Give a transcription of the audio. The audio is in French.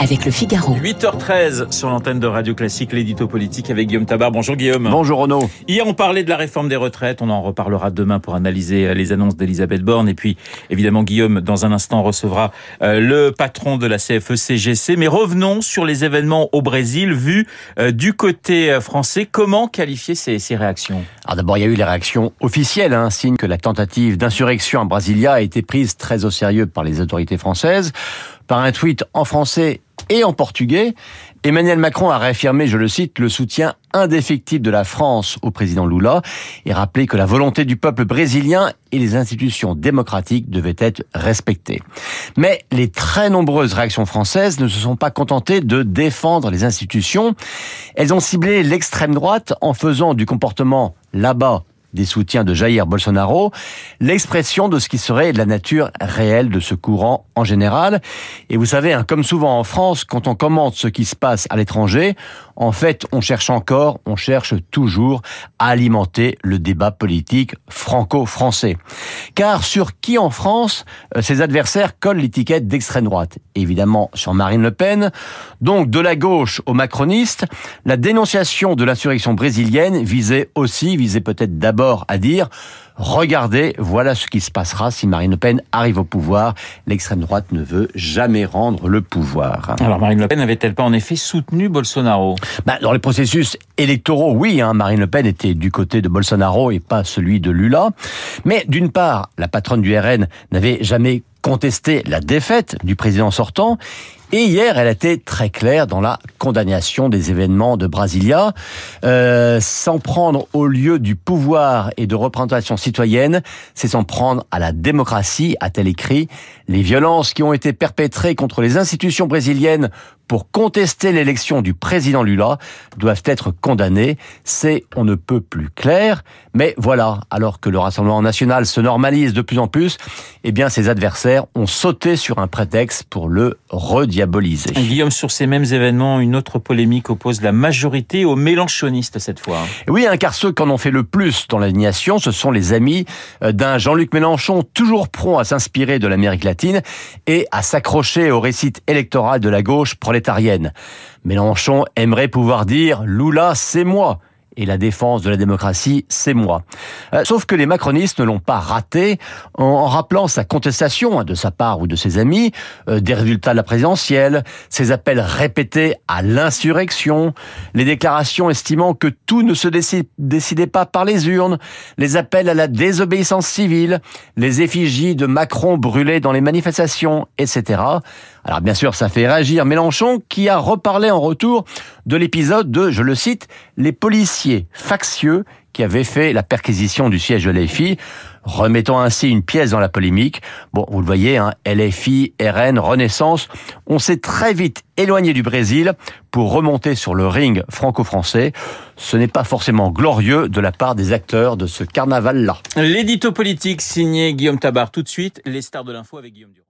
avec le Figaro. 8h13 sur l'antenne de Radio Classique, l'édito politique avec Guillaume Tabar. Bonjour Guillaume. Bonjour Renaud. Hier on parlait de la réforme des retraites, on en reparlera demain pour analyser les annonces d'Elisabeth Borne et puis évidemment Guillaume dans un instant recevra euh, le patron de la CFE-CGC. Mais revenons sur les événements au Brésil vus euh, du côté euh, français. Comment qualifier ces, ces réactions? Alors d'abord il y a eu les réactions officielles, un hein, signe que la tentative d'insurrection à Brasilia a été prise très au sérieux par les autorités françaises. Par un tweet en français et en portugais, Emmanuel Macron a réaffirmé, je le cite, le soutien indéfectible de la France au président Lula et rappelé que la volonté du peuple brésilien et les institutions démocratiques devaient être respectées. Mais les très nombreuses réactions françaises ne se sont pas contentées de défendre les institutions. Elles ont ciblé l'extrême droite en faisant du comportement là-bas des soutiens de Jair Bolsonaro, l'expression de ce qui serait la nature réelle de ce courant en général. Et vous savez, hein, comme souvent en France, quand on commente ce qui se passe à l'étranger, en fait, on cherche encore, on cherche toujours à alimenter le débat politique franco-français. Car sur qui en France euh, ses adversaires collent l'étiquette d'extrême droite? Évidemment sur Marine Le Pen. Donc de la gauche aux macronistes, la dénonciation de l'insurrection brésilienne visait aussi, visait peut-être d'abord à dire Regardez, voilà ce qui se passera si Marine Le Pen arrive au pouvoir. L'extrême droite ne veut jamais rendre le pouvoir. Alors Marine Le Pen n'avait-elle pas en effet soutenu Bolsonaro? Bah, Dans les processus électoraux, oui, hein, Marine Le Pen était du côté de Bolsonaro et pas celui de Lula. Mais d'une part, la patronne du RN n'avait jamais contesté la défaite du président sortant et hier, elle été très claire dans la condamnation des événements de Brasilia. Euh, s'en prendre au lieu du pouvoir et de représentation citoyenne, c'est s'en prendre à la démocratie, a-t-elle écrit. Les violences qui ont été perpétrées contre les institutions brésiliennes pour contester l'élection du président Lula doivent être condamnées. C'est on ne peut plus clair. Mais voilà, alors que le Rassemblement national se normalise de plus en plus, eh bien ses adversaires ont sauté sur un prétexte pour le Guillaume, sur ces mêmes événements, une autre polémique oppose la majorité aux mélanchonistes cette fois. Oui, hein, car ceux qui en ont fait le plus dans l'indignation, ce sont les amis euh, d'un Jean-Luc Mélenchon toujours prompt à s'inspirer de l'Amérique latine et à s'accrocher au récit électoral de la gauche prolétarienne. Mélenchon aimerait pouvoir dire Lula, c'est moi et la défense de la démocratie, c'est moi. Euh, sauf que les macronistes ne l'ont pas raté en, rappelant sa contestation hein, de sa part ou de ses amis euh, des résultats de la présidentielle, ses appels répétés à l'insurrection, les déclarations estimant que tout ne se décidait pas par les urnes, les appels à la désobéissance civile, les effigies de Macron brûlées dans les manifestations, etc. Alors bien sûr, ça fait réagir Mélenchon qui a reparlé en retour de l'épisode de, je le cite, les policiers factieux qui avaient fait la perquisition du siège de LFI, remettant ainsi une pièce dans la polémique. Bon, vous le voyez, hein, LFI, RN, Renaissance, on s'est très vite éloigné du Brésil pour remonter sur le ring franco-français. Ce n'est pas forcément glorieux de la part des acteurs de ce carnaval-là. L'édito politique signé Guillaume Tabar. Tout de suite, les stars de l'info avec Guillaume Durand.